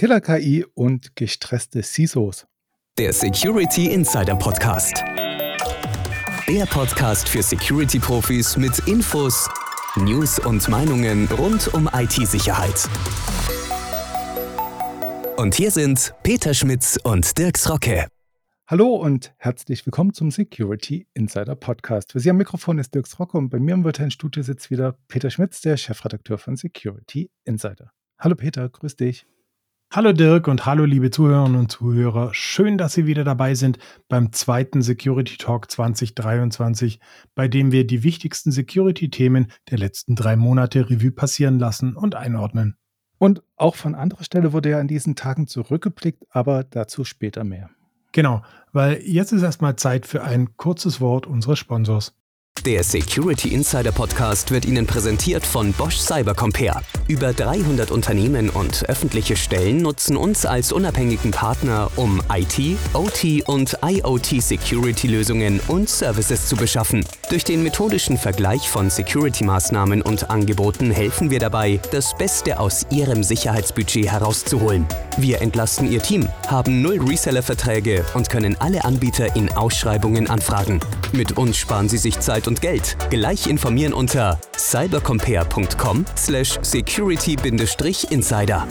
Killer-KI und gestresste CISOs. Der Security Insider Podcast. Der Podcast für Security-Profis mit Infos, News und Meinungen rund um IT-Sicherheit. Und hier sind Peter Schmitz und Dirks Rocke. Hallo und herzlich willkommen zum Security Insider Podcast. Für Sie am Mikrofon ist Dirks Rocke und bei mir im virtuellen Studio sitzt wieder Peter Schmitz, der Chefredakteur von Security Insider. Hallo Peter, grüß dich. Hallo Dirk und hallo liebe Zuhörerinnen und Zuhörer. Schön, dass Sie wieder dabei sind beim zweiten Security Talk 2023, bei dem wir die wichtigsten Security-Themen der letzten drei Monate Revue passieren lassen und einordnen. Und auch von anderer Stelle wurde ja in diesen Tagen zurückgeblickt, aber dazu später mehr. Genau, weil jetzt ist erstmal Zeit für ein kurzes Wort unseres Sponsors. Der Security Insider Podcast wird Ihnen präsentiert von Bosch Cybercompare. Über 300 Unternehmen und öffentliche Stellen nutzen uns als unabhängigen Partner, um IT, OT und IoT Security Lösungen und Services zu beschaffen. Durch den methodischen Vergleich von Security-Maßnahmen und Angeboten helfen wir dabei, das Beste aus Ihrem Sicherheitsbudget herauszuholen. Wir entlasten Ihr Team, haben null Reseller-Verträge und können alle Anbieter in Ausschreibungen anfragen. Mit uns sparen Sie sich Zeit und Geld. Gleich informieren unter cybercompare.com slash security-insider.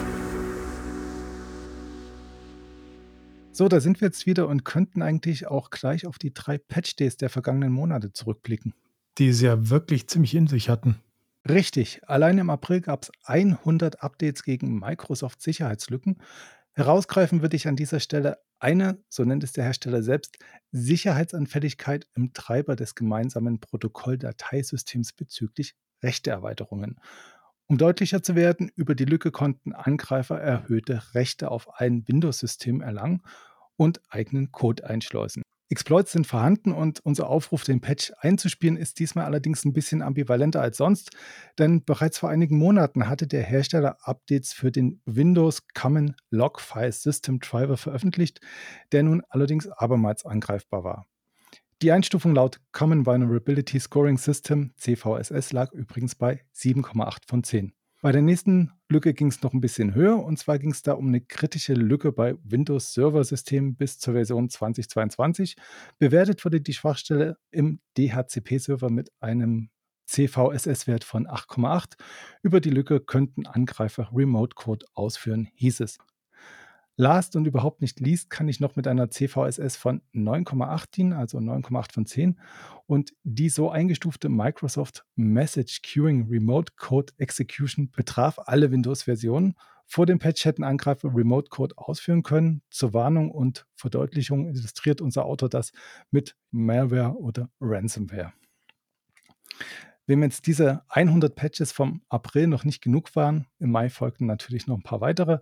So, da sind wir jetzt wieder und könnten eigentlich auch gleich auf die drei Patch-Days der vergangenen Monate zurückblicken. Die sie ja wirklich ziemlich in sich hatten. Richtig, allein im April gab es 100 Updates gegen Microsoft Sicherheitslücken. Herausgreifen würde ich an dieser Stelle eine, so nennt es der Hersteller selbst, Sicherheitsanfälligkeit im Treiber des gemeinsamen Protokolldateisystems bezüglich Rechteerweiterungen. Um deutlicher zu werden, über die Lücke konnten Angreifer erhöhte Rechte auf ein Windows-System erlangen und eigenen Code einschleusen. Exploits sind vorhanden und unser Aufruf, den Patch einzuspielen, ist diesmal allerdings ein bisschen ambivalenter als sonst, denn bereits vor einigen Monaten hatte der Hersteller Updates für den Windows Common Log File System Driver veröffentlicht, der nun allerdings abermals angreifbar war. Die Einstufung laut Common Vulnerability Scoring System CVSS lag übrigens bei 7,8 von 10. Bei der nächsten Lücke ging es noch ein bisschen höher und zwar ging es da um eine kritische Lücke bei Windows Server Systemen bis zur Version 2022. Bewertet wurde die Schwachstelle im DHCP-Server mit einem CVSS-Wert von 8,8. Über die Lücke könnten Angreifer Remote Code ausführen, hieß es. Last und überhaupt nicht least kann ich noch mit einer CVSS von 9,8 dienen, also 9,8 von 10. Und die so eingestufte Microsoft Message Queuing Remote Code Execution betraf alle Windows-Versionen. Vor dem Patch hätten Angreifer Remote Code ausführen können. Zur Warnung und Verdeutlichung illustriert unser Autor das mit Malware oder Ransomware. Wem jetzt diese 100 Patches vom April noch nicht genug waren, im Mai folgten natürlich noch ein paar weitere.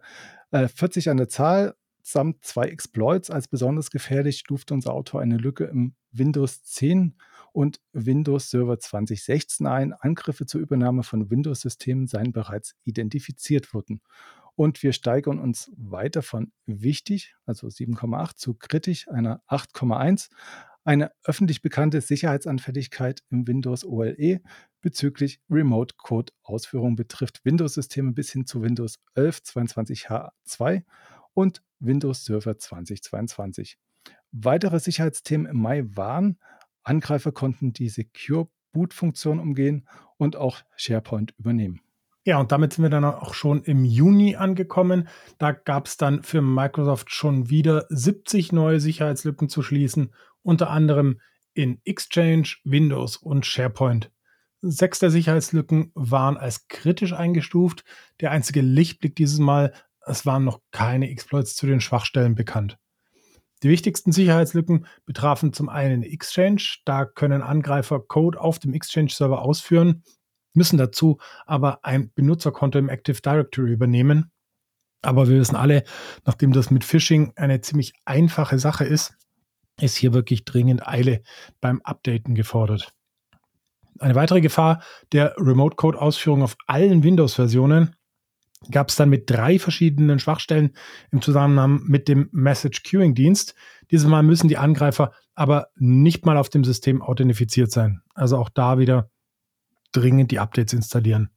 Äh, 40 an der Zahl samt zwei Exploits als besonders gefährlich stufte unser Autor eine Lücke im Windows 10 und Windows Server 2016 ein. Angriffe zur Übernahme von Windows-Systemen seien bereits identifiziert worden. Und wir steigern uns weiter von wichtig, also 7,8, zu kritisch, einer 8,1 eine öffentlich bekannte Sicherheitsanfälligkeit im Windows OLE bezüglich Remote Code Ausführung betrifft Windows-Systeme bis hin zu Windows 11 22H2 und Windows Server 2022. Weitere Sicherheitsthemen im Mai waren, Angreifer konnten die Secure Boot-Funktion umgehen und auch SharePoint übernehmen. Ja, und damit sind wir dann auch schon im Juni angekommen. Da gab es dann für Microsoft schon wieder 70 neue Sicherheitslücken zu schließen unter anderem in Exchange, Windows und SharePoint. Sechs der Sicherheitslücken waren als kritisch eingestuft. Der einzige Lichtblick dieses Mal, es waren noch keine Exploits zu den Schwachstellen bekannt. Die wichtigsten Sicherheitslücken betrafen zum einen Exchange. Da können Angreifer Code auf dem Exchange-Server ausführen, müssen dazu aber ein Benutzerkonto im Active Directory übernehmen. Aber wir wissen alle, nachdem das mit Phishing eine ziemlich einfache Sache ist, ist hier wirklich dringend Eile beim Updaten gefordert. Eine weitere Gefahr der Remote-Code-Ausführung auf allen Windows-Versionen gab es dann mit drei verschiedenen Schwachstellen im Zusammenhang mit dem Message Queuing Dienst. Dieses Mal müssen die Angreifer aber nicht mal auf dem System authentifiziert sein. Also auch da wieder dringend die Updates installieren.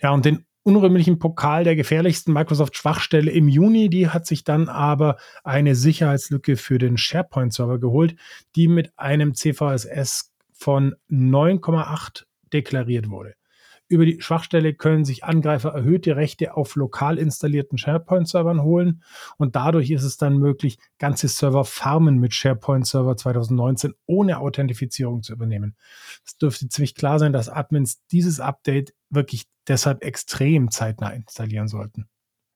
Ja, und den unrühmlichen Pokal der gefährlichsten Microsoft-Schwachstelle im Juni. Die hat sich dann aber eine Sicherheitslücke für den SharePoint-Server geholt, die mit einem CVSS von 9,8 deklariert wurde. Über die Schwachstelle können sich Angreifer erhöhte Rechte auf lokal installierten SharePoint-Servern holen und dadurch ist es dann möglich, ganze Server Farmen mit SharePoint Server 2019 ohne Authentifizierung zu übernehmen. Es dürfte ziemlich klar sein, dass Admins dieses Update wirklich deshalb extrem zeitnah installieren sollten.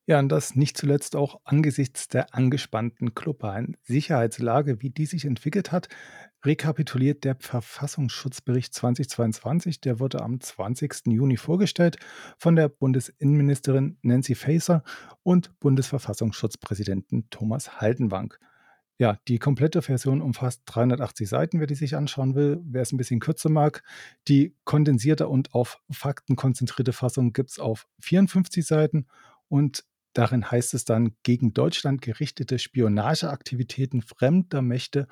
Ja, und das nicht zuletzt auch angesichts der angespannten globalen Sicherheitslage, wie die sich entwickelt hat, rekapituliert der Verfassungsschutzbericht 2022. Der wurde am 20. Juni vorgestellt von der Bundesinnenministerin Nancy Faeser und Bundesverfassungsschutzpräsidenten Thomas Haldenwang. Ja, die komplette Version umfasst 380 Seiten, wer die sich anschauen will. Wer es ein bisschen kürzer mag, die kondensierte und auf Fakten konzentrierte Fassung gibt es auf 54 Seiten und Darin heißt es dann, gegen Deutschland gerichtete Spionageaktivitäten fremder Mächte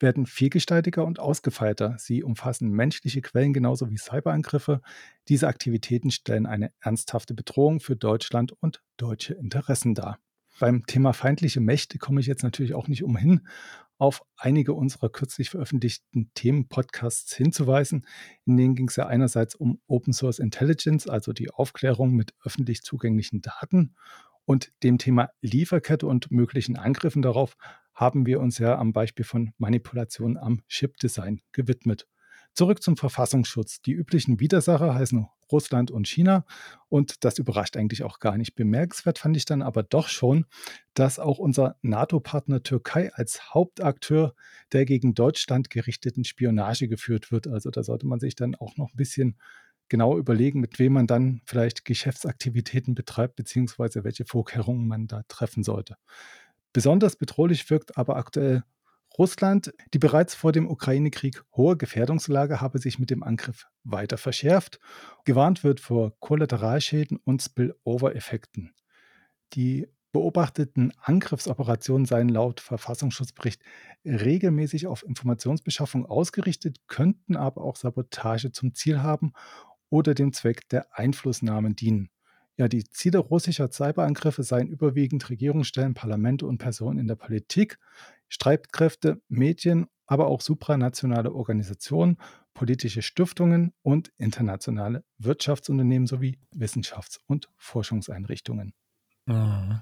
werden vielgestaltiger und ausgefeilter. Sie umfassen menschliche Quellen genauso wie Cyberangriffe. Diese Aktivitäten stellen eine ernsthafte Bedrohung für Deutschland und deutsche Interessen dar. Beim Thema feindliche Mächte komme ich jetzt natürlich auch nicht umhin, auf einige unserer kürzlich veröffentlichten Themenpodcasts hinzuweisen. In denen ging es ja einerseits um Open Source Intelligence, also die Aufklärung mit öffentlich zugänglichen Daten und dem Thema Lieferkette und möglichen Angriffen darauf haben wir uns ja am Beispiel von Manipulation am Chip-Design gewidmet. Zurück zum Verfassungsschutz. Die üblichen Widersacher heißen Russland und China. Und das überrascht eigentlich auch gar nicht. Bemerkenswert fand ich dann aber doch schon, dass auch unser NATO-Partner Türkei als Hauptakteur der gegen Deutschland gerichteten Spionage geführt wird. Also da sollte man sich dann auch noch ein bisschen genau überlegen, mit wem man dann vielleicht Geschäftsaktivitäten betreibt, beziehungsweise welche Vorkehrungen man da treffen sollte. Besonders bedrohlich wirkt aber aktuell Russland, die bereits vor dem Ukraine-Krieg hohe Gefährdungslage habe sich mit dem Angriff weiter verschärft. Gewarnt wird vor Kollateralschäden und Spillover-Effekten. Die beobachteten Angriffsoperationen seien laut Verfassungsschutzbericht regelmäßig auf Informationsbeschaffung ausgerichtet, könnten aber auch Sabotage zum Ziel haben oder dem Zweck der Einflussnahmen dienen. Ja, die Ziele russischer Cyberangriffe seien überwiegend Regierungsstellen, Parlamente und Personen in der Politik, Streitkräfte, Medien, aber auch supranationale Organisationen, politische Stiftungen und internationale Wirtschaftsunternehmen sowie Wissenschafts- und Forschungseinrichtungen. Mhm.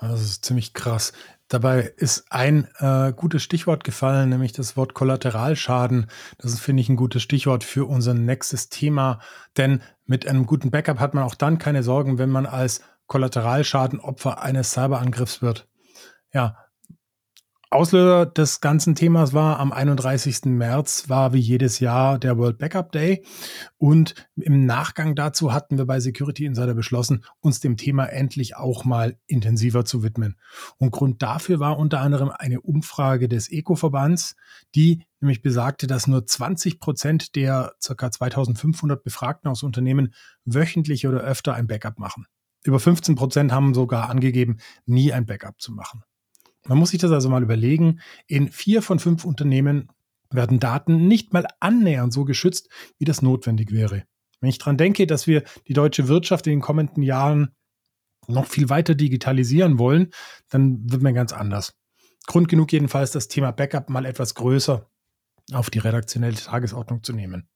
Das ist ziemlich krass. Dabei ist ein äh, gutes Stichwort gefallen, nämlich das Wort Kollateralschaden. Das ist, finde ich, ein gutes Stichwort für unser nächstes Thema. Denn mit einem guten Backup hat man auch dann keine Sorgen, wenn man als Kollateralschadenopfer eines Cyberangriffs wird. Ja, Auslöser des ganzen Themas war am 31. März, war wie jedes Jahr der World Backup Day. Und im Nachgang dazu hatten wir bei Security Insider beschlossen, uns dem Thema endlich auch mal intensiver zu widmen. Und Grund dafür war unter anderem eine Umfrage des Eco-Verbands, die nämlich besagte, dass nur 20 Prozent der ca. 2500 Befragten aus Unternehmen wöchentlich oder öfter ein Backup machen. Über 15 Prozent haben sogar angegeben, nie ein Backup zu machen. Man muss sich das also mal überlegen. In vier von fünf Unternehmen werden Daten nicht mal annähernd so geschützt, wie das notwendig wäre. Wenn ich daran denke, dass wir die deutsche Wirtschaft in den kommenden Jahren noch viel weiter digitalisieren wollen, dann wird man ganz anders. Grund genug jedenfalls, das Thema Backup mal etwas größer auf die redaktionelle Tagesordnung zu nehmen.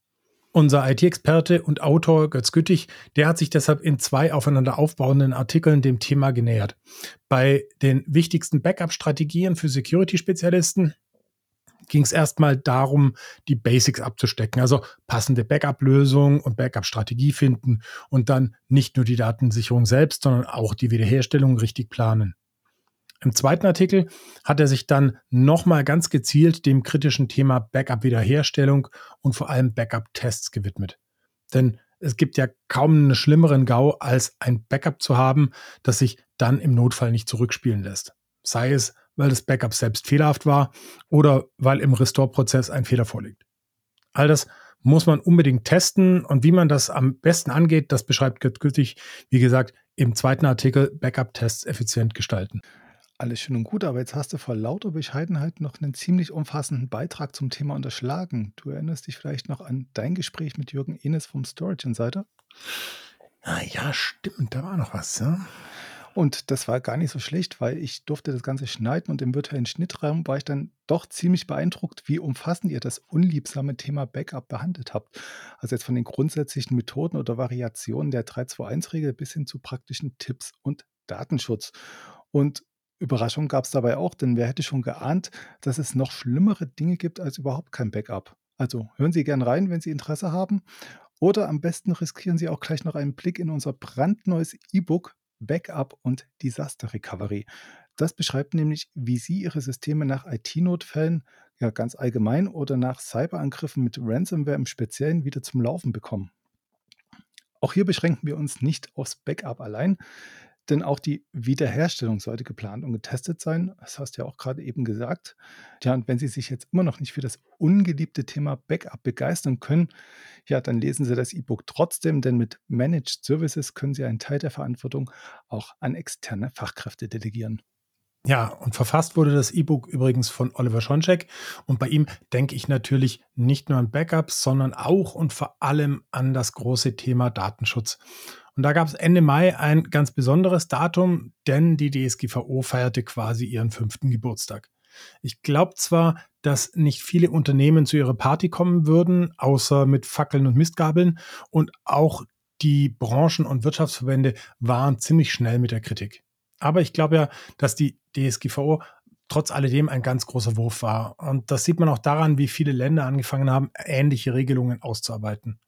Unser IT-Experte und Autor Götz Güttig, der hat sich deshalb in zwei aufeinander aufbauenden Artikeln dem Thema genähert. Bei den wichtigsten Backup-Strategien für Security-Spezialisten ging es erstmal darum, die Basics abzustecken, also passende Backup-Lösung und Backup-Strategie finden und dann nicht nur die Datensicherung selbst, sondern auch die Wiederherstellung richtig planen. Im zweiten Artikel hat er sich dann nochmal ganz gezielt dem kritischen Thema Backup-Wiederherstellung und vor allem Backup-Tests gewidmet. Denn es gibt ja kaum einen schlimmeren GAU, als ein Backup zu haben, das sich dann im Notfall nicht zurückspielen lässt. Sei es, weil das Backup selbst fehlerhaft war oder weil im Restore-Prozess ein Fehler vorliegt. All das muss man unbedingt testen und wie man das am besten angeht, das beschreibt Gerd Güttig, wie gesagt, im zweiten Artikel Backup-Tests effizient gestalten. Alles schön und gut, aber jetzt hast du vor lauter Bescheidenheit noch einen ziemlich umfassenden Beitrag zum Thema unterschlagen. Du erinnerst dich vielleicht noch an dein Gespräch mit Jürgen Enes vom Storage Insider? Ah ja, stimmt, da war noch was. Ja? Und das war gar nicht so schlecht, weil ich durfte das Ganze schneiden und im virtuellen Schnittraum war ich dann doch ziemlich beeindruckt, wie umfassend ihr das unliebsame Thema Backup behandelt habt. Also jetzt von den grundsätzlichen Methoden oder Variationen der 321-Regel bis hin zu praktischen Tipps und Datenschutz. Und Überraschung gab es dabei auch, denn wer hätte schon geahnt, dass es noch schlimmere Dinge gibt als überhaupt kein Backup. Also hören Sie gern rein, wenn Sie Interesse haben. Oder am besten riskieren Sie auch gleich noch einen Blick in unser brandneues E-Book Backup und Disaster Recovery. Das beschreibt nämlich, wie Sie Ihre Systeme nach IT-Notfällen, ja ganz allgemein oder nach Cyberangriffen mit Ransomware im Speziellen wieder zum Laufen bekommen. Auch hier beschränken wir uns nicht aufs Backup allein. Denn auch die Wiederherstellung sollte geplant und getestet sein. Das hast du ja auch gerade eben gesagt. Ja, und wenn Sie sich jetzt immer noch nicht für das ungeliebte Thema Backup begeistern können, ja, dann lesen Sie das E-Book trotzdem, denn mit Managed Services können Sie einen Teil der Verantwortung auch an externe Fachkräfte delegieren. Ja, und verfasst wurde das E-Book übrigens von Oliver Schoncheck. Und bei ihm denke ich natürlich nicht nur an Backups, sondern auch und vor allem an das große Thema Datenschutz. Und da gab es Ende Mai ein ganz besonderes Datum, denn die DSGVO feierte quasi ihren fünften Geburtstag. Ich glaube zwar, dass nicht viele Unternehmen zu ihrer Party kommen würden, außer mit Fackeln und Mistgabeln, und auch die Branchen- und Wirtschaftsverbände waren ziemlich schnell mit der Kritik. Aber ich glaube ja, dass die DSGVO trotz alledem ein ganz großer Wurf war. Und das sieht man auch daran, wie viele Länder angefangen haben, ähnliche Regelungen auszuarbeiten.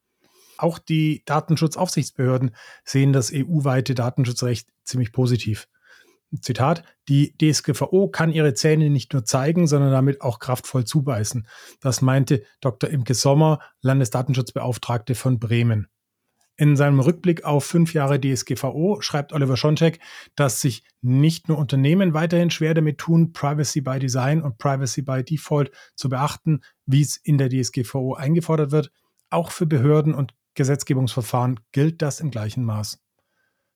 Auch die Datenschutzaufsichtsbehörden sehen das EU-weite Datenschutzrecht ziemlich positiv. Zitat, die DSGVO kann ihre Zähne nicht nur zeigen, sondern damit auch kraftvoll zubeißen. Das meinte Dr. Imke Sommer, Landesdatenschutzbeauftragte von Bremen. In seinem Rückblick auf fünf Jahre DSGVO schreibt Oliver Schoncheck, dass sich nicht nur Unternehmen weiterhin schwer damit tun, Privacy by Design und Privacy by Default zu beachten, wie es in der DSGVO eingefordert wird. Auch für Behörden und Gesetzgebungsverfahren gilt das im gleichen Maß.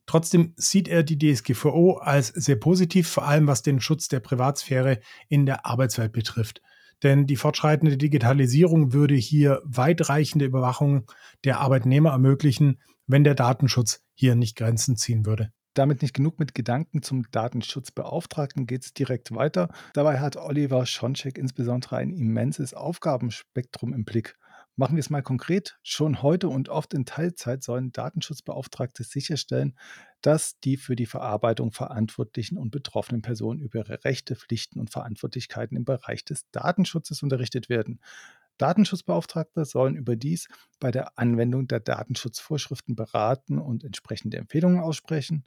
Trotzdem sieht er die DSGVO als sehr positiv, vor allem was den Schutz der Privatsphäre in der Arbeitswelt betrifft. Denn die fortschreitende Digitalisierung würde hier weitreichende Überwachung der Arbeitnehmer ermöglichen, wenn der Datenschutz hier nicht Grenzen ziehen würde. Damit nicht genug mit Gedanken zum Datenschutzbeauftragten geht es direkt weiter. Dabei hat Oliver Schoncheck insbesondere ein immenses Aufgabenspektrum im Blick. Machen wir es mal konkret. Schon heute und oft in Teilzeit sollen Datenschutzbeauftragte sicherstellen, dass die für die Verarbeitung verantwortlichen und betroffenen Personen über ihre Rechte, Pflichten und Verantwortlichkeiten im Bereich des Datenschutzes unterrichtet werden. Datenschutzbeauftragte sollen überdies bei der Anwendung der Datenschutzvorschriften beraten und entsprechende Empfehlungen aussprechen.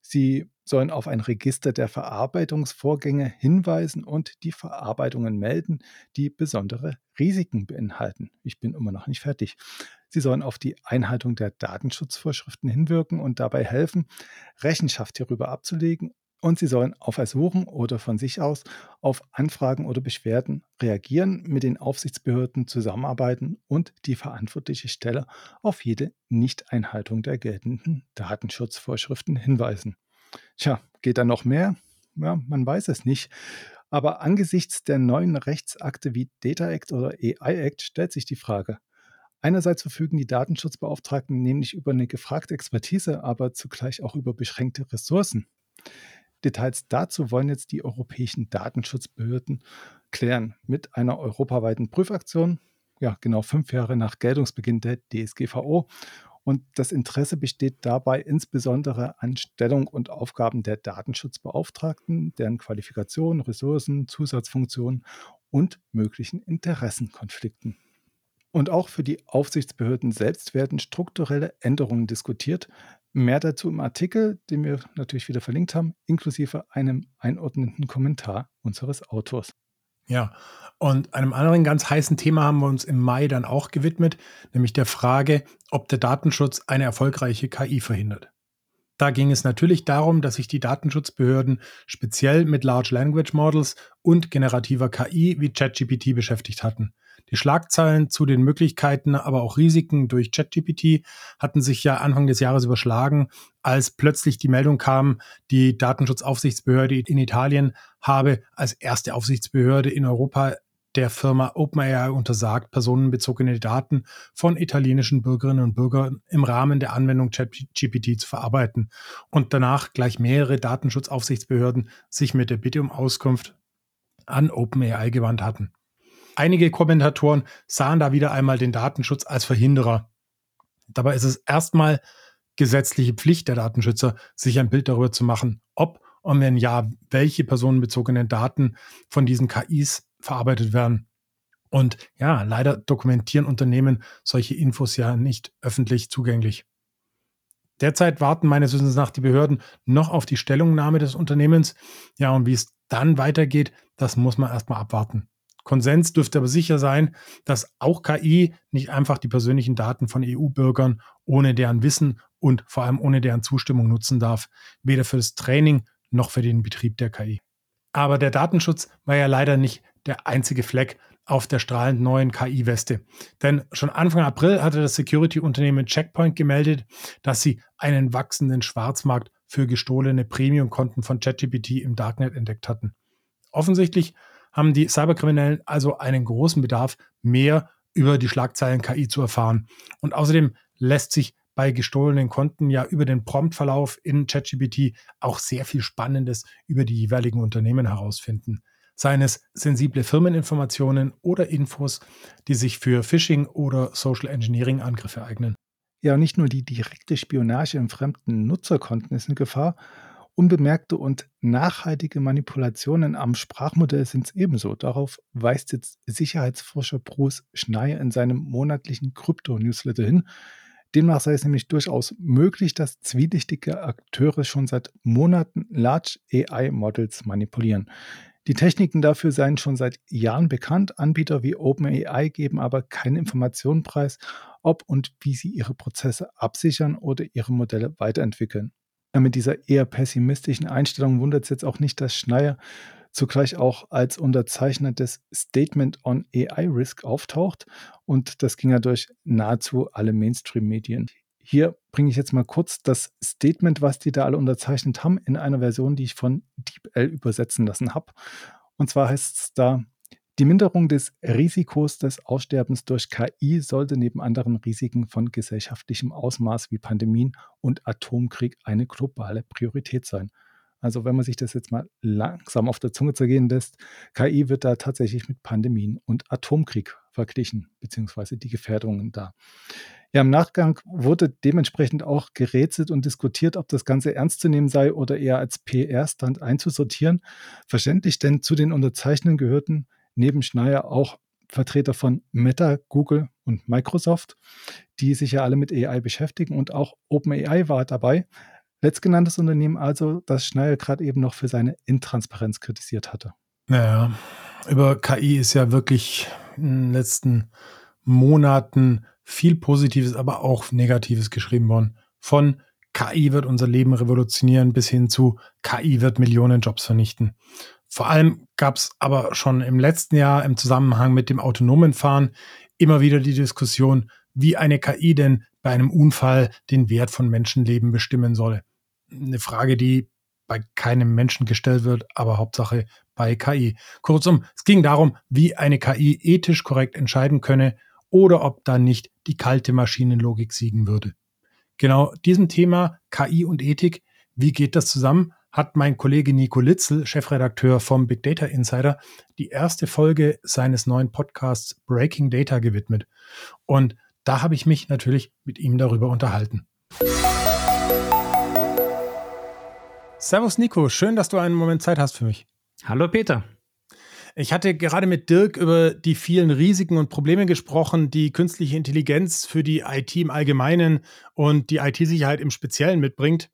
Sie sollen auf ein Register der Verarbeitungsvorgänge hinweisen und die Verarbeitungen melden, die besondere Risiken beinhalten. Ich bin immer noch nicht fertig. Sie sollen auf die Einhaltung der Datenschutzvorschriften hinwirken und dabei helfen, Rechenschaft hierüber abzulegen und sie sollen auf Ersuchen oder von sich aus auf Anfragen oder Beschwerden reagieren, mit den Aufsichtsbehörden zusammenarbeiten und die verantwortliche Stelle auf jede Nichteinhaltung der geltenden Datenschutzvorschriften hinweisen. Tja, geht da noch mehr? Ja, man weiß es nicht. Aber angesichts der neuen Rechtsakte wie Data Act oder AI Act stellt sich die Frage, Einerseits verfügen die Datenschutzbeauftragten nämlich über eine gefragte Expertise, aber zugleich auch über beschränkte Ressourcen. Details dazu wollen jetzt die europäischen Datenschutzbehörden klären mit einer europaweiten Prüfaktion, ja genau fünf Jahre nach Geltungsbeginn der DSGVO. Und das Interesse besteht dabei insbesondere an Stellung und Aufgaben der Datenschutzbeauftragten, deren Qualifikationen, Ressourcen, Zusatzfunktionen und möglichen Interessenkonflikten. Und auch für die Aufsichtsbehörden selbst werden strukturelle Änderungen diskutiert, Mehr dazu im Artikel, den wir natürlich wieder verlinkt haben, inklusive einem einordnenden Kommentar unseres Autors. Ja, und einem anderen ganz heißen Thema haben wir uns im Mai dann auch gewidmet, nämlich der Frage, ob der Datenschutz eine erfolgreiche KI verhindert. Da ging es natürlich darum, dass sich die Datenschutzbehörden speziell mit Large Language Models und generativer KI wie ChatGPT beschäftigt hatten. Die Schlagzeilen zu den Möglichkeiten, aber auch Risiken durch ChatGPT hatten sich ja Anfang des Jahres überschlagen, als plötzlich die Meldung kam, die Datenschutzaufsichtsbehörde in Italien habe als erste Aufsichtsbehörde in Europa der Firma OpenAI untersagt, personenbezogene Daten von italienischen Bürgerinnen und Bürgern im Rahmen der Anwendung ChatGPT zu verarbeiten und danach gleich mehrere Datenschutzaufsichtsbehörden sich mit der Bitte um Auskunft an OpenAI gewandt hatten. Einige Kommentatoren sahen da wieder einmal den Datenschutz als Verhinderer. Dabei ist es erstmal gesetzliche Pflicht der Datenschützer, sich ein Bild darüber zu machen, ob und wenn ja, welche personenbezogenen Daten von diesen KIs verarbeitet werden. Und ja, leider dokumentieren Unternehmen solche Infos ja nicht öffentlich zugänglich. Derzeit warten meines Wissens nach die Behörden noch auf die Stellungnahme des Unternehmens. Ja, und wie es dann weitergeht, das muss man erstmal abwarten. Konsens dürfte aber sicher sein, dass auch KI nicht einfach die persönlichen Daten von EU-Bürgern ohne deren Wissen und vor allem ohne deren Zustimmung nutzen darf, weder für das Training noch für den Betrieb der KI. Aber der Datenschutz war ja leider nicht der einzige Fleck auf der strahlend neuen KI-Weste. Denn schon Anfang April hatte das Security-Unternehmen Checkpoint gemeldet, dass sie einen wachsenden Schwarzmarkt für gestohlene Premium-Konten von ChatGPT im Darknet entdeckt hatten. Offensichtlich haben die Cyberkriminellen also einen großen Bedarf, mehr über die Schlagzeilen KI zu erfahren. Und außerdem lässt sich bei gestohlenen Konten ja über den Promptverlauf in ChatGPT auch sehr viel Spannendes über die jeweiligen Unternehmen herausfinden. Seien es sensible Firmeninformationen oder Infos, die sich für Phishing oder Social Engineering Angriffe eignen. Ja, nicht nur die direkte Spionage in fremden Nutzerkonten ist in Gefahr, unbemerkte und nachhaltige Manipulationen am Sprachmodell sind es ebenso. Darauf weist jetzt Sicherheitsforscher Bruce Schneier in seinem monatlichen Krypto-Newsletter hin. Demnach sei es nämlich durchaus möglich, dass zwielichtige Akteure schon seit Monaten Large AI-Models manipulieren. Die Techniken dafür seien schon seit Jahren bekannt. Anbieter wie OpenAI geben aber keine Informationen preis, ob und wie sie ihre Prozesse absichern oder ihre Modelle weiterentwickeln. Mit dieser eher pessimistischen Einstellung wundert es jetzt auch nicht, dass Schneier zugleich auch als Unterzeichner des Statement on AI Risk auftaucht. Und das ging ja durch nahezu alle Mainstream-Medien. Hier bringe ich jetzt mal kurz das Statement, was die da alle unterzeichnet haben, in einer Version, die ich von DeepL übersetzen lassen habe. Und zwar heißt es da, die Minderung des Risikos des Aussterbens durch KI sollte neben anderen Risiken von gesellschaftlichem Ausmaß wie Pandemien und Atomkrieg eine globale Priorität sein. Also wenn man sich das jetzt mal langsam auf der Zunge zergehen lässt, KI wird da tatsächlich mit Pandemien und Atomkrieg verglichen, beziehungsweise die Gefährdungen da. Ja, im Nachgang wurde dementsprechend auch gerätselt und diskutiert, ob das Ganze ernst zu nehmen sei oder eher als PR-Stand einzusortieren. Verständlich, denn zu den Unterzeichnern gehörten neben Schneier auch Vertreter von Meta, Google und Microsoft, die sich ja alle mit AI beschäftigen und auch OpenAI war dabei. Letztgenanntes Unternehmen also, das Schneier gerade eben noch für seine Intransparenz kritisiert hatte. Naja, über KI ist ja wirklich in den letzten Monaten viel Positives, aber auch Negatives geschrieben worden. Von KI wird unser Leben revolutionieren bis hin zu KI wird Millionen Jobs vernichten. Vor allem gab es aber schon im letzten Jahr im Zusammenhang mit dem autonomen Fahren immer wieder die Diskussion, wie eine KI denn bei einem Unfall den Wert von Menschenleben bestimmen soll. Eine Frage, die bei keinem Menschen gestellt wird, aber Hauptsache bei KI. Kurzum, es ging darum, wie eine KI ethisch korrekt entscheiden könne oder ob da nicht die kalte Maschinenlogik siegen würde. Genau diesem Thema KI und Ethik, wie geht das zusammen, hat mein Kollege Nico Litzel, Chefredakteur vom Big Data Insider, die erste Folge seines neuen Podcasts Breaking Data gewidmet. Und da habe ich mich natürlich mit ihm darüber unterhalten. Servus Nico, schön, dass du einen Moment Zeit hast für mich. Hallo Peter. Ich hatte gerade mit Dirk über die vielen Risiken und Probleme gesprochen, die künstliche Intelligenz für die IT im Allgemeinen und die IT-Sicherheit im Speziellen mitbringt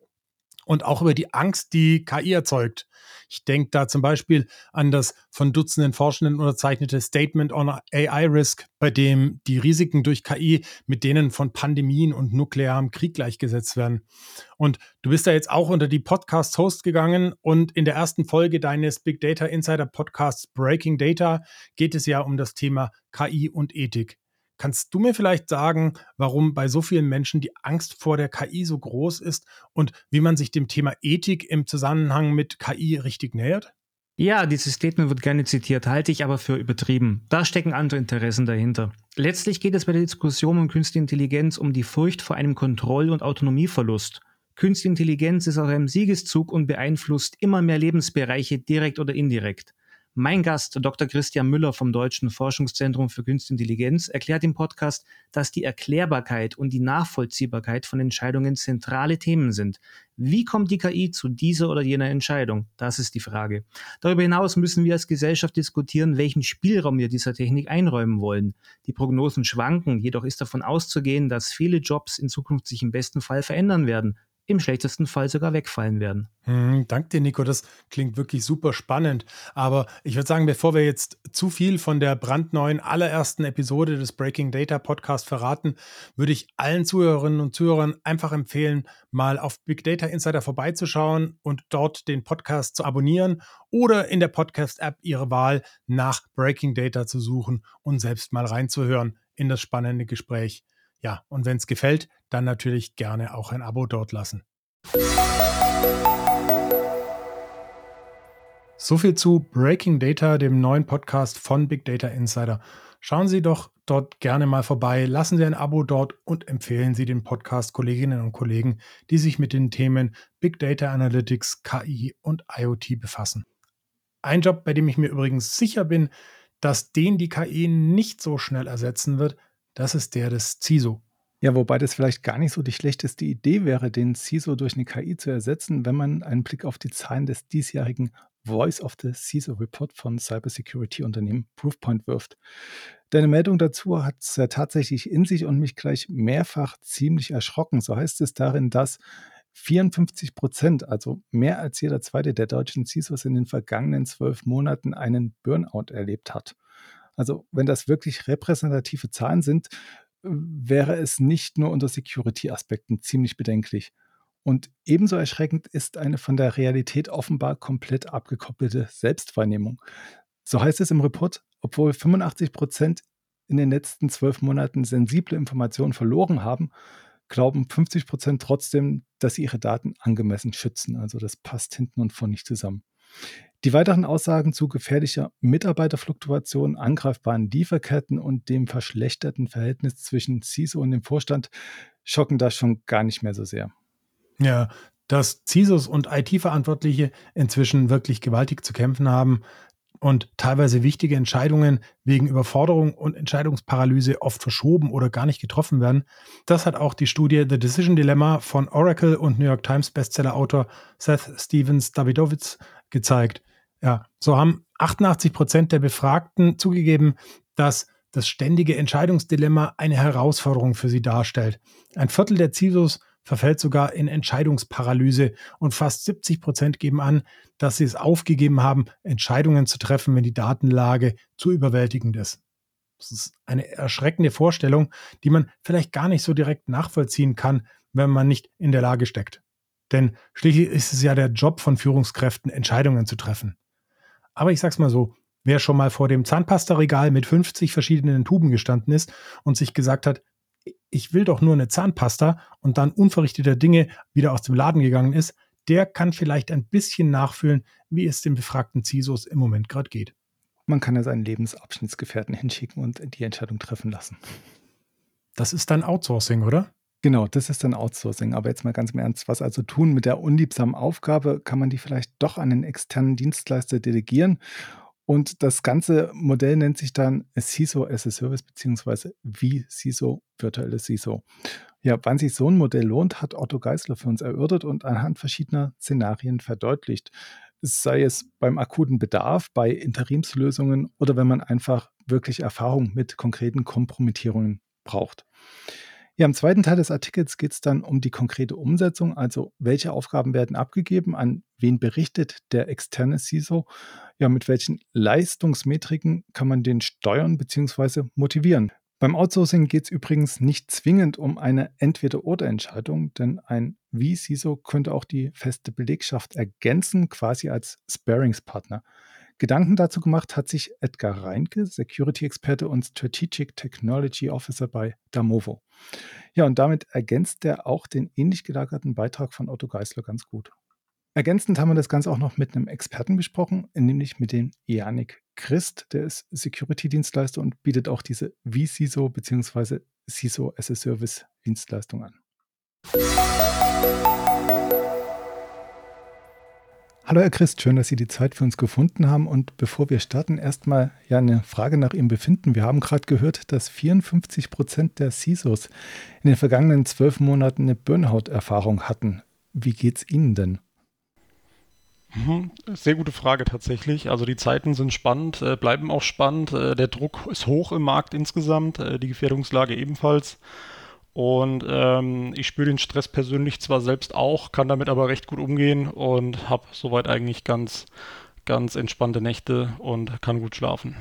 und auch über die Angst, die KI erzeugt. Ich denke da zum Beispiel an das von Dutzenden Forschenden unterzeichnete Statement on AI Risk, bei dem die Risiken durch KI mit denen von Pandemien und nuklearem Krieg gleichgesetzt werden. Und du bist da jetzt auch unter die Podcast-Host gegangen und in der ersten Folge deines Big Data Insider Podcasts Breaking Data geht es ja um das Thema KI und Ethik. Kannst du mir vielleicht sagen, warum bei so vielen Menschen die Angst vor der KI so groß ist und wie man sich dem Thema Ethik im Zusammenhang mit KI richtig nähert? Ja, dieses Statement wird gerne zitiert, halte ich aber für übertrieben. Da stecken andere Interessen dahinter. Letztlich geht es bei der Diskussion um Künstliche Intelligenz um die Furcht vor einem Kontroll- und Autonomieverlust. Künstliche Intelligenz ist auf einem Siegeszug und beeinflusst immer mehr Lebensbereiche direkt oder indirekt. Mein Gast, Dr. Christian Müller vom Deutschen Forschungszentrum für Künstliche Intelligenz, erklärt im Podcast, dass die Erklärbarkeit und die Nachvollziehbarkeit von Entscheidungen zentrale Themen sind. Wie kommt die KI zu dieser oder jener Entscheidung? Das ist die Frage. Darüber hinaus müssen wir als Gesellschaft diskutieren, welchen Spielraum wir dieser Technik einräumen wollen. Die Prognosen schwanken, jedoch ist davon auszugehen, dass viele Jobs in Zukunft sich im besten Fall verändern werden im schlechtesten Fall sogar wegfallen werden. Hm, dank dir, Nico. Das klingt wirklich super spannend. Aber ich würde sagen, bevor wir jetzt zu viel von der brandneuen allerersten Episode des Breaking Data Podcast verraten, würde ich allen Zuhörerinnen und Zuhörern einfach empfehlen, mal auf Big Data Insider vorbeizuschauen und dort den Podcast zu abonnieren oder in der Podcast-App Ihre Wahl nach Breaking Data zu suchen und selbst mal reinzuhören in das spannende Gespräch. Ja, und wenn es gefällt, dann natürlich gerne auch ein Abo dort lassen. So viel zu Breaking Data, dem neuen Podcast von Big Data Insider. Schauen Sie doch dort gerne mal vorbei, lassen Sie ein Abo dort und empfehlen Sie den Podcast Kolleginnen und Kollegen, die sich mit den Themen Big Data Analytics, KI und IoT befassen. Ein Job, bei dem ich mir übrigens sicher bin, dass den die KI nicht so schnell ersetzen wird, das ist der des CISO. Ja, wobei das vielleicht gar nicht so die schlechteste Idee wäre, den CISO durch eine KI zu ersetzen, wenn man einen Blick auf die Zahlen des diesjährigen Voice of the CISO Report von Cybersecurity-Unternehmen Proofpoint wirft. Deine Meldung dazu hat es ja tatsächlich in sich und mich gleich mehrfach ziemlich erschrocken. So heißt es darin, dass 54 Prozent, also mehr als jeder zweite der deutschen CISOs in den vergangenen zwölf Monaten einen Burnout erlebt hat. Also wenn das wirklich repräsentative Zahlen sind, wäre es nicht nur unter Security-Aspekten ziemlich bedenklich. Und ebenso erschreckend ist eine von der Realität offenbar komplett abgekoppelte Selbstwahrnehmung. So heißt es im Report, obwohl 85 Prozent in den letzten zwölf Monaten sensible Informationen verloren haben, glauben 50 Prozent trotzdem, dass sie ihre Daten angemessen schützen. Also das passt hinten und vorne nicht zusammen. Die weiteren Aussagen zu gefährlicher Mitarbeiterfluktuation, angreifbaren Lieferketten und dem verschlechterten Verhältnis zwischen CISO und dem Vorstand schocken da schon gar nicht mehr so sehr. Ja, dass CISOs und IT-Verantwortliche inzwischen wirklich gewaltig zu kämpfen haben und teilweise wichtige Entscheidungen wegen Überforderung und Entscheidungsparalyse oft verschoben oder gar nicht getroffen werden, das hat auch die Studie The Decision Dilemma von Oracle und New York Times Bestseller-Autor Seth Stevens Davidowitz gezeigt. Ja, so haben 88 Prozent der Befragten zugegeben, dass das ständige Entscheidungsdilemma eine Herausforderung für sie darstellt. Ein Viertel der CISOs verfällt sogar in Entscheidungsparalyse und fast 70 Prozent geben an, dass sie es aufgegeben haben, Entscheidungen zu treffen, wenn die Datenlage zu überwältigend ist. Das ist eine erschreckende Vorstellung, die man vielleicht gar nicht so direkt nachvollziehen kann, wenn man nicht in der Lage steckt. Denn schließlich ist es ja der Job von Führungskräften, Entscheidungen zu treffen. Aber ich sag's mal so, wer schon mal vor dem Zahnpastaregal mit 50 verschiedenen Tuben gestanden ist und sich gesagt hat, ich will doch nur eine Zahnpasta und dann unverrichteter Dinge wieder aus dem Laden gegangen ist, der kann vielleicht ein bisschen nachfühlen, wie es den befragten CISOs im Moment gerade geht. Man kann ja seinen Lebensabschnittsgefährten hinschicken und die Entscheidung treffen lassen. Das ist dann Outsourcing, oder? Genau, das ist dann Outsourcing. Aber jetzt mal ganz im Ernst, was also tun mit der unliebsamen Aufgabe? Kann man die vielleicht doch an einen externen Dienstleister delegieren? Und das ganze Modell nennt sich dann CISO as a Service beziehungsweise wie CISO, virtuelle CISO. Ja, wann sich so ein Modell lohnt, hat Otto Geisler für uns erörtert und anhand verschiedener Szenarien verdeutlicht. Sei es beim akuten Bedarf, bei Interimslösungen oder wenn man einfach wirklich Erfahrung mit konkreten Kompromittierungen braucht. Ja, im zweiten Teil des Artikels geht es dann um die konkrete Umsetzung, also welche Aufgaben werden abgegeben, an wen berichtet der externe CISO, ja, mit welchen Leistungsmetriken kann man den steuern bzw. motivieren. Beim Outsourcing geht es übrigens nicht zwingend um eine Entweder-Oder-Entscheidung, denn ein Wie-CISO könnte auch die feste Belegschaft ergänzen, quasi als Sparingspartner. Gedanken dazu gemacht hat sich Edgar Reinke, Security-Experte und Strategic Technology Officer bei Damovo. Ja, und damit ergänzt er auch den ähnlich gelagerten Beitrag von Otto Geisler ganz gut. Ergänzend haben wir das Ganze auch noch mit einem Experten besprochen, nämlich mit dem Janik Christ. Der ist Security-Dienstleister und bietet auch diese vCISO bzw. CISO as a Service Dienstleistung an. Hallo Herr Christ, schön, dass Sie die Zeit für uns gefunden haben. Und bevor wir starten, erstmal ja eine Frage nach Ihrem Befinden. Wir haben gerade gehört, dass 54 Prozent der CISOs in den vergangenen zwölf Monaten eine Burnout-Erfahrung hatten. Wie geht es Ihnen denn? Mhm. Sehr gute Frage tatsächlich. Also die Zeiten sind spannend, äh, bleiben auch spannend. Äh, der Druck ist hoch im Markt insgesamt, äh, die Gefährdungslage ebenfalls. Und ähm, ich spüre den Stress persönlich zwar selbst auch, kann damit aber recht gut umgehen und habe soweit eigentlich ganz, ganz entspannte Nächte und kann gut schlafen.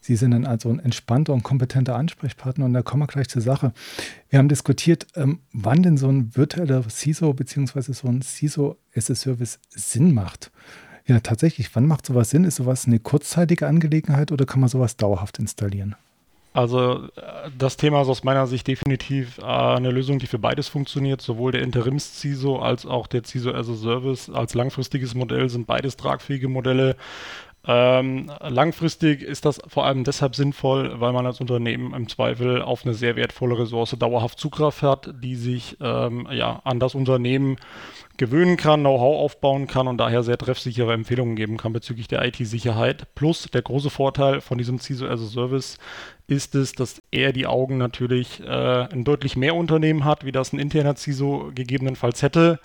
Sie sind dann also ein entspannter und kompetenter Ansprechpartner und da kommen wir gleich zur Sache. Wir haben diskutiert, ähm, wann denn so ein virtueller CISO bzw. so ein CISO as a Service Sinn macht. Ja, tatsächlich, wann macht sowas Sinn? Ist sowas eine kurzzeitige Angelegenheit oder kann man sowas dauerhaft installieren? Also äh, das Thema ist aus meiner Sicht definitiv äh, eine Lösung, die für beides funktioniert. Sowohl der Interims-CISO als auch der CISO as a Service als langfristiges Modell sind beides tragfähige Modelle. Ähm, langfristig ist das vor allem deshalb sinnvoll, weil man als Unternehmen im Zweifel auf eine sehr wertvolle Ressource dauerhaft Zugriff hat, die sich ähm, ja, an das Unternehmen gewöhnen kann, Know-how aufbauen kann und daher sehr treffsichere Empfehlungen geben kann bezüglich der IT-Sicherheit. Plus der große Vorteil von diesem CISO as a Service ist es, dass er die Augen natürlich äh, ein deutlich mehr Unternehmen hat, wie das ein interner CISO gegebenenfalls hätte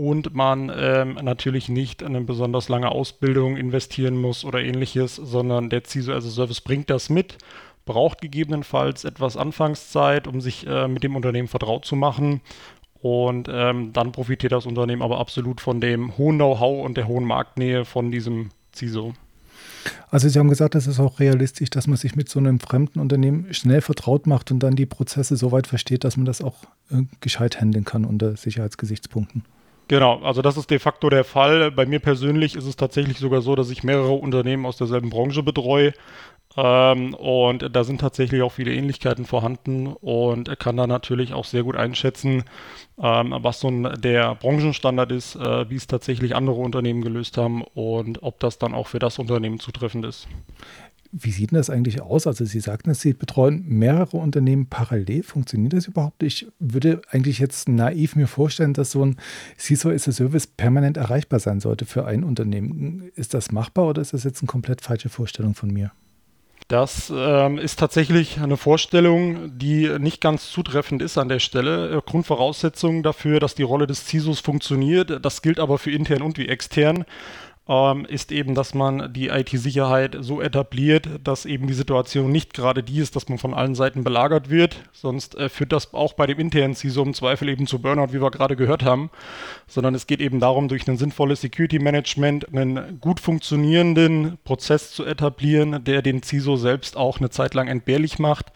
und man ähm, natürlich nicht in eine besonders lange Ausbildung investieren muss oder ähnliches, sondern der CISO as a Service bringt das mit, braucht gegebenenfalls etwas Anfangszeit, um sich äh, mit dem Unternehmen vertraut zu machen und ähm, dann profitiert das Unternehmen aber absolut von dem hohen Know-how und der hohen Marktnähe von diesem CISO. Also Sie haben gesagt, es ist auch realistisch, dass man sich mit so einem fremden Unternehmen schnell vertraut macht und dann die Prozesse so weit versteht, dass man das auch äh, gescheit handeln kann unter Sicherheitsgesichtspunkten. Genau, also das ist de facto der Fall. Bei mir persönlich ist es tatsächlich sogar so, dass ich mehrere Unternehmen aus derselben Branche betreue. Ähm, und da sind tatsächlich auch viele Ähnlichkeiten vorhanden und kann da natürlich auch sehr gut einschätzen, ähm, was so der Branchenstandard ist, äh, wie es tatsächlich andere Unternehmen gelöst haben und ob das dann auch für das Unternehmen zutreffend ist. Wie sieht denn das eigentlich aus? Also Sie sagten, Sie betreuen mehrere Unternehmen parallel. Funktioniert das überhaupt? Ich würde eigentlich jetzt naiv mir vorstellen, dass so ein CISO as a Service permanent erreichbar sein sollte für ein Unternehmen. Ist das machbar oder ist das jetzt eine komplett falsche Vorstellung von mir? Das ähm, ist tatsächlich eine Vorstellung, die nicht ganz zutreffend ist an der Stelle. Äh, Grundvoraussetzung dafür, dass die Rolle des CISOs funktioniert, das gilt aber für intern und wie extern, ähm, ist eben, dass man die IT-Sicherheit so etabliert, dass eben die Situation nicht gerade die ist, dass man von allen Seiten belagert wird. Sonst äh, führt das auch bei dem internen CISO im Zweifel eben zu Burnout, wie wir gerade gehört haben. Sondern es geht eben darum, durch ein sinnvolles Security-Management einen gut funktionierenden Prozess zu etablieren, der den CISO selbst auch eine Zeit lang entbehrlich macht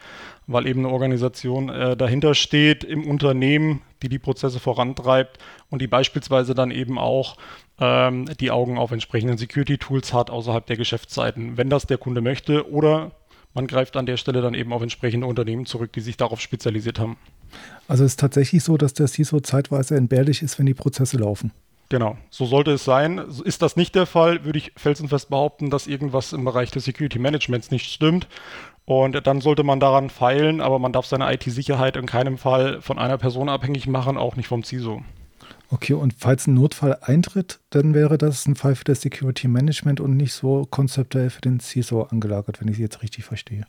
weil eben eine Organisation äh, dahinter steht im Unternehmen, die die Prozesse vorantreibt und die beispielsweise dann eben auch ähm, die Augen auf entsprechenden Security-Tools hat außerhalb der Geschäftszeiten, wenn das der Kunde möchte oder man greift an der Stelle dann eben auf entsprechende Unternehmen zurück, die sich darauf spezialisiert haben. Also es ist tatsächlich so, dass der CISO zeitweise entbehrlich ist, wenn die Prozesse laufen. Genau, so sollte es sein. Ist das nicht der Fall, würde ich felsenfest behaupten, dass irgendwas im Bereich des Security Managements nicht stimmt. Und dann sollte man daran feilen, aber man darf seine IT-Sicherheit in keinem Fall von einer Person abhängig machen, auch nicht vom CISO. Okay, und falls ein Notfall eintritt, dann wäre das ein Fall für das Security Management und nicht so konzeptuell für den CISO angelagert, wenn ich Sie jetzt richtig verstehe.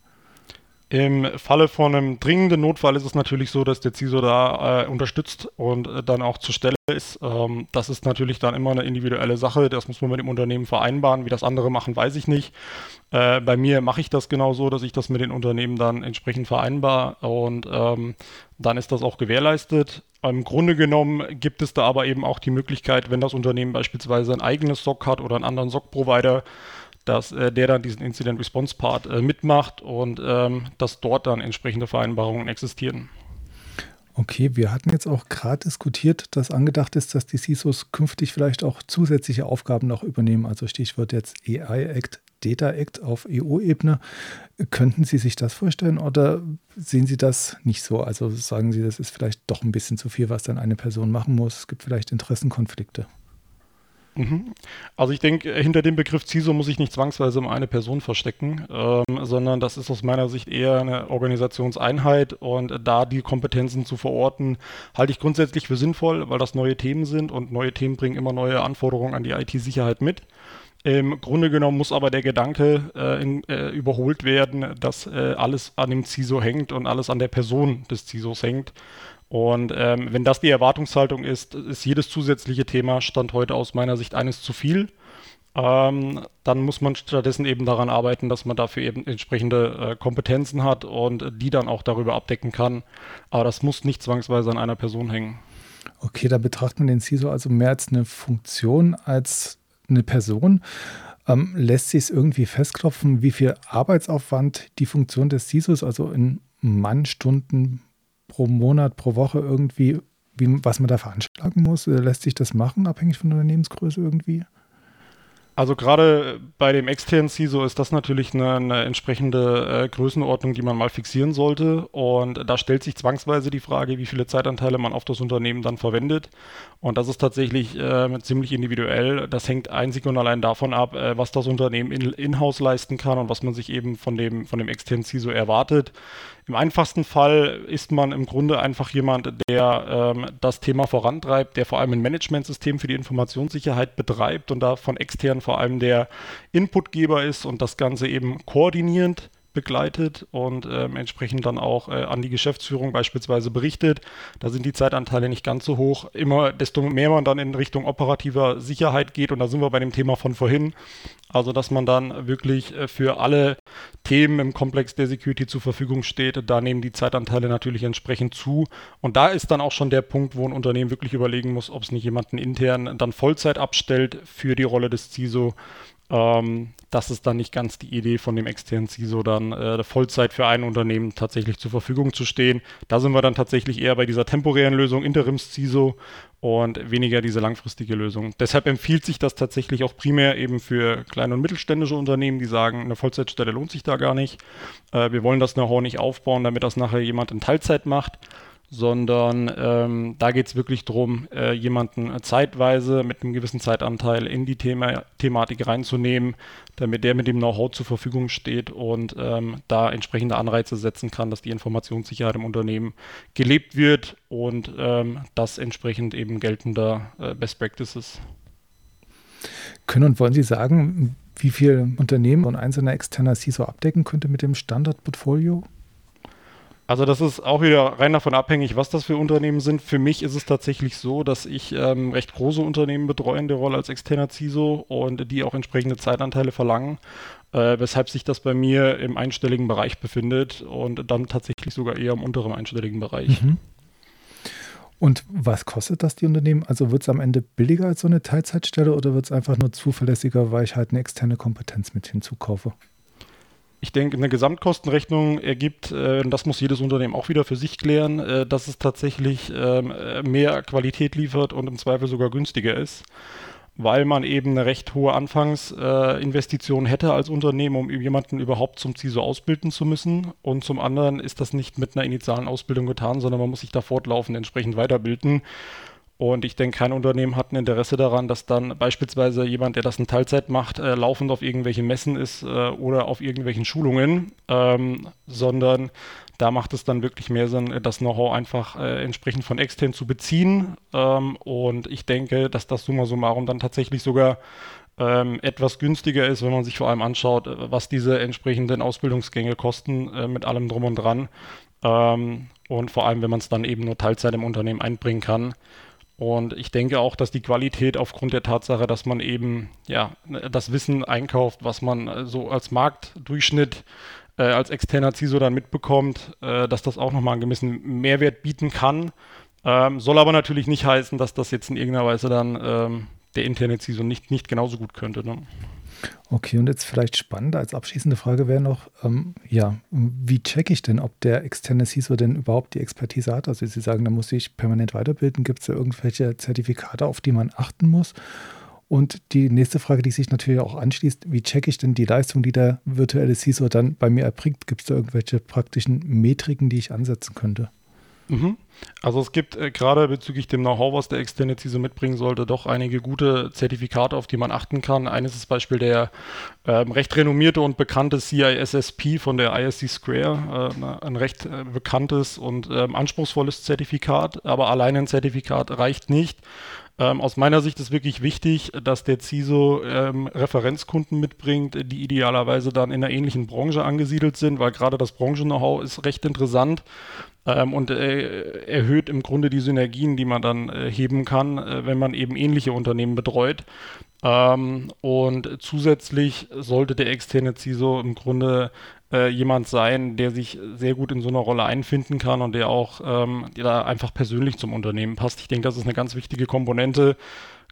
Im Falle von einem dringenden Notfall ist es natürlich so, dass der CISO da äh, unterstützt und äh, dann auch zur Stelle ist. Ähm, das ist natürlich dann immer eine individuelle Sache. Das muss man mit dem Unternehmen vereinbaren. Wie das andere machen, weiß ich nicht. Äh, bei mir mache ich das genau so, dass ich das mit den Unternehmen dann entsprechend vereinbar und ähm, dann ist das auch gewährleistet. Im Grunde genommen gibt es da aber eben auch die Möglichkeit, wenn das Unternehmen beispielsweise ein eigenes SOC hat oder einen anderen SOC-Provider, dass äh, der dann diesen Incident Response Part äh, mitmacht und ähm, dass dort dann entsprechende Vereinbarungen existieren. Okay, wir hatten jetzt auch gerade diskutiert, dass angedacht ist, dass die CISOs künftig vielleicht auch zusätzliche Aufgaben noch übernehmen. Also Stichwort jetzt AI Act, Data Act auf EU-Ebene. Könnten Sie sich das vorstellen oder sehen Sie das nicht so? Also sagen Sie, das ist vielleicht doch ein bisschen zu viel, was dann eine Person machen muss. Es gibt vielleicht Interessenkonflikte. Mhm. Also ich denke, hinter dem Begriff CISO muss ich nicht zwangsweise um eine Person verstecken, ähm, sondern das ist aus meiner Sicht eher eine Organisationseinheit und da die Kompetenzen zu verorten, halte ich grundsätzlich für sinnvoll, weil das neue Themen sind und neue Themen bringen immer neue Anforderungen an die IT-Sicherheit mit. Im Grunde genommen muss aber der Gedanke äh, in, äh, überholt werden, dass äh, alles an dem CISO hängt und alles an der Person des CISOs hängt. Und ähm, wenn das die Erwartungshaltung ist, ist jedes zusätzliche Thema Stand heute aus meiner Sicht eines zu viel. Ähm, dann muss man stattdessen eben daran arbeiten, dass man dafür eben entsprechende äh, Kompetenzen hat und die dann auch darüber abdecken kann. Aber das muss nicht zwangsweise an einer Person hängen. Okay, da betrachtet man den CISO also mehr als eine Funktion als eine Person. Ähm, lässt sich es irgendwie festklopfen, wie viel Arbeitsaufwand die Funktion des CISOs, also in Mannstunden pro Monat, pro Woche irgendwie, wie, was man da veranschlagen muss? Lässt sich das machen, abhängig von der Unternehmensgröße irgendwie? Also gerade bei dem externen CISO ist das natürlich eine, eine entsprechende äh, Größenordnung, die man mal fixieren sollte. Und da stellt sich zwangsweise die Frage, wie viele Zeitanteile man auf das Unternehmen dann verwendet. Und das ist tatsächlich äh, ziemlich individuell. Das hängt einzig und allein davon ab, äh, was das Unternehmen in-house in leisten kann und was man sich eben von dem, von dem externen CISO erwartet. Im einfachsten Fall ist man im Grunde einfach jemand, der ähm, das Thema vorantreibt, der vor allem ein Managementsystem für die Informationssicherheit betreibt und da von extern vor allem der Inputgeber ist und das Ganze eben koordinierend begleitet und ähm, entsprechend dann auch äh, an die Geschäftsführung beispielsweise berichtet. Da sind die Zeitanteile nicht ganz so hoch. Immer desto mehr man dann in Richtung operativer Sicherheit geht und da sind wir bei dem Thema von vorhin. Also dass man dann wirklich äh, für alle Themen im Komplex der Security zur Verfügung steht. Da nehmen die Zeitanteile natürlich entsprechend zu. Und da ist dann auch schon der Punkt, wo ein Unternehmen wirklich überlegen muss, ob es nicht jemanden intern dann Vollzeit abstellt für die Rolle des CISO ähm, das ist dann nicht ganz die Idee von dem externen CISO, dann äh, Vollzeit für ein Unternehmen tatsächlich zur Verfügung zu stehen. Da sind wir dann tatsächlich eher bei dieser temporären Lösung, Interims-CISO und weniger diese langfristige Lösung. Deshalb empfiehlt sich das tatsächlich auch primär eben für kleine und mittelständische Unternehmen, die sagen, eine Vollzeitstelle lohnt sich da gar nicht. Äh, wir wollen das Know-how nicht aufbauen, damit das nachher jemand in Teilzeit macht sondern ähm, da geht es wirklich darum, äh, jemanden zeitweise mit einem gewissen Zeitanteil in die Thema Thematik reinzunehmen, damit der mit dem Know-how zur Verfügung steht und ähm, da entsprechende Anreize setzen kann, dass die Informationssicherheit im Unternehmen gelebt wird und ähm, das entsprechend eben geltender äh, Best Practices. Können und wollen Sie sagen, wie viele Unternehmen und einzelner externer CISO abdecken könnte mit dem Standardportfolio? Also das ist auch wieder rein davon abhängig, was das für Unternehmen sind. Für mich ist es tatsächlich so, dass ich ähm, recht große Unternehmen betreue in der Rolle als externer CISO und die auch entsprechende Zeitanteile verlangen, äh, weshalb sich das bei mir im einstelligen Bereich befindet und dann tatsächlich sogar eher im unteren einstelligen Bereich. Mhm. Und was kostet das die Unternehmen? Also wird es am Ende billiger als so eine Teilzeitstelle oder wird es einfach nur zuverlässiger, weil ich halt eine externe Kompetenz mit hinzukaufe? Ich denke, eine Gesamtkostenrechnung ergibt, äh, das muss jedes Unternehmen auch wieder für sich klären, äh, dass es tatsächlich ähm, mehr Qualität liefert und im Zweifel sogar günstiger ist, weil man eben eine recht hohe Anfangsinvestition äh, hätte als Unternehmen, um jemanden überhaupt zum CISO ausbilden zu müssen. Und zum anderen ist das nicht mit einer initialen Ausbildung getan, sondern man muss sich da fortlaufend entsprechend weiterbilden. Und ich denke, kein Unternehmen hat ein Interesse daran, dass dann beispielsweise jemand, der das in Teilzeit macht, äh, laufend auf irgendwelchen Messen ist äh, oder auf irgendwelchen Schulungen, ähm, sondern da macht es dann wirklich mehr Sinn, das Know-how einfach äh, entsprechend von extern zu beziehen. Ähm, und ich denke, dass das summa summarum dann tatsächlich sogar ähm, etwas günstiger ist, wenn man sich vor allem anschaut, äh, was diese entsprechenden Ausbildungsgänge kosten äh, mit allem drum und dran. Ähm, und vor allem, wenn man es dann eben nur Teilzeit im Unternehmen einbringen kann. Und ich denke auch, dass die Qualität aufgrund der Tatsache, dass man eben ja das Wissen einkauft, was man äh, so als Marktdurchschnitt äh, als externer CISO dann mitbekommt, äh, dass das auch nochmal einen gewissen Mehrwert bieten kann. Ähm, soll aber natürlich nicht heißen, dass das jetzt in irgendeiner Weise dann ähm, der interne CISO nicht, nicht genauso gut könnte. Ne? Okay, und jetzt vielleicht spannend als abschließende Frage wäre noch, ähm, ja, wie checke ich denn, ob der externe CISO denn überhaupt die Expertise hat? Also Sie sagen, da muss ich permanent weiterbilden. Gibt es da irgendwelche Zertifikate, auf die man achten muss? Und die nächste Frage, die sich natürlich auch anschließt, wie checke ich denn die Leistung, die der virtuelle CISO dann bei mir erbringt? Gibt es da irgendwelche praktischen Metriken, die ich ansetzen könnte? Mhm. Also es gibt äh, gerade bezüglich dem Know-how, was der externe CISO mitbringen sollte, doch einige gute Zertifikate, auf die man achten kann. Eines ist Beispiel der ähm, recht renommierte und bekannte CISSP von der ISC Square, äh, ein recht äh, bekanntes und ähm, anspruchsvolles Zertifikat, aber allein ein Zertifikat reicht nicht. Ähm, aus meiner Sicht ist wirklich wichtig, dass der CISO ähm, Referenzkunden mitbringt, die idealerweise dann in einer ähnlichen Branche angesiedelt sind, weil gerade das Branchen-Know-how ist recht interessant ähm, und äh, erhöht im Grunde die Synergien, die man dann äh, heben kann, äh, wenn man eben ähnliche Unternehmen betreut. Ähm, und zusätzlich sollte der externe CISO im Grunde äh, jemand sein, der sich sehr gut in so einer Rolle einfinden kann und der auch ähm, der da einfach persönlich zum Unternehmen passt. Ich denke, das ist eine ganz wichtige Komponente.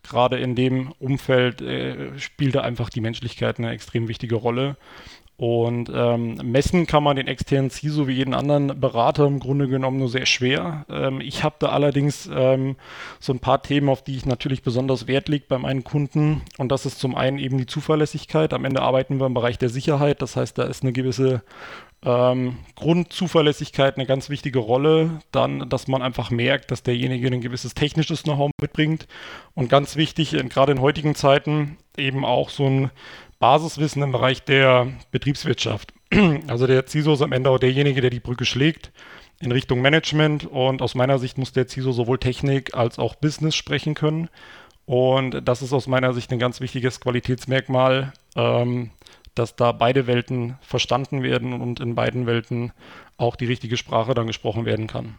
Gerade in dem Umfeld äh, spielt da einfach die Menschlichkeit eine extrem wichtige Rolle. Und ähm, messen kann man den externen CISO wie jeden anderen Berater im Grunde genommen nur sehr schwer. Ähm, ich habe da allerdings ähm, so ein paar Themen, auf die ich natürlich besonders Wert lege bei meinen Kunden. Und das ist zum einen eben die Zuverlässigkeit. Am Ende arbeiten wir im Bereich der Sicherheit. Das heißt, da ist eine gewisse ähm, Grundzuverlässigkeit eine ganz wichtige Rolle. Dann, dass man einfach merkt, dass derjenige ein gewisses technisches Know-how mitbringt. Und ganz wichtig, gerade in heutigen Zeiten, eben auch so ein Basiswissen im Bereich der Betriebswirtschaft. Also der CISO ist am Ende auch derjenige, der die Brücke schlägt in Richtung Management und aus meiner Sicht muss der CISO sowohl Technik als auch Business sprechen können. Und das ist aus meiner Sicht ein ganz wichtiges Qualitätsmerkmal, ähm, dass da beide Welten verstanden werden und in beiden Welten auch die richtige Sprache dann gesprochen werden kann.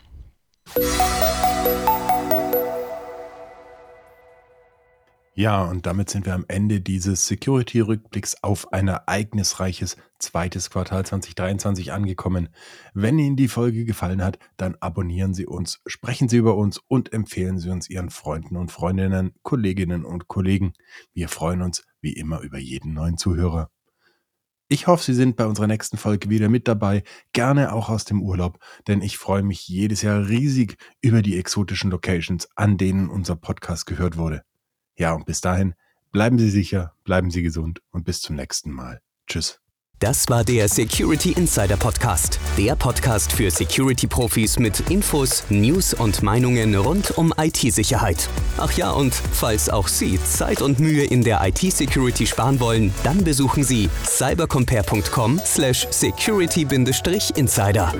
Ja, und damit sind wir am Ende dieses Security-Rückblicks auf ein ereignisreiches zweites Quartal 2023 angekommen. Wenn Ihnen die Folge gefallen hat, dann abonnieren Sie uns, sprechen Sie über uns und empfehlen Sie uns Ihren Freunden und Freundinnen, Kolleginnen und Kollegen. Wir freuen uns wie immer über jeden neuen Zuhörer. Ich hoffe, Sie sind bei unserer nächsten Folge wieder mit dabei, gerne auch aus dem Urlaub, denn ich freue mich jedes Jahr riesig über die exotischen Locations, an denen unser Podcast gehört wurde. Ja, und bis dahin, bleiben Sie sicher, bleiben Sie gesund und bis zum nächsten Mal. Tschüss. Das war der Security Insider Podcast. Der Podcast für Security-Profis mit Infos, News und Meinungen rund um IT-Sicherheit. Ach ja, und falls auch Sie Zeit und Mühe in der IT-Security sparen wollen, dann besuchen Sie cybercompare.com/security-insider.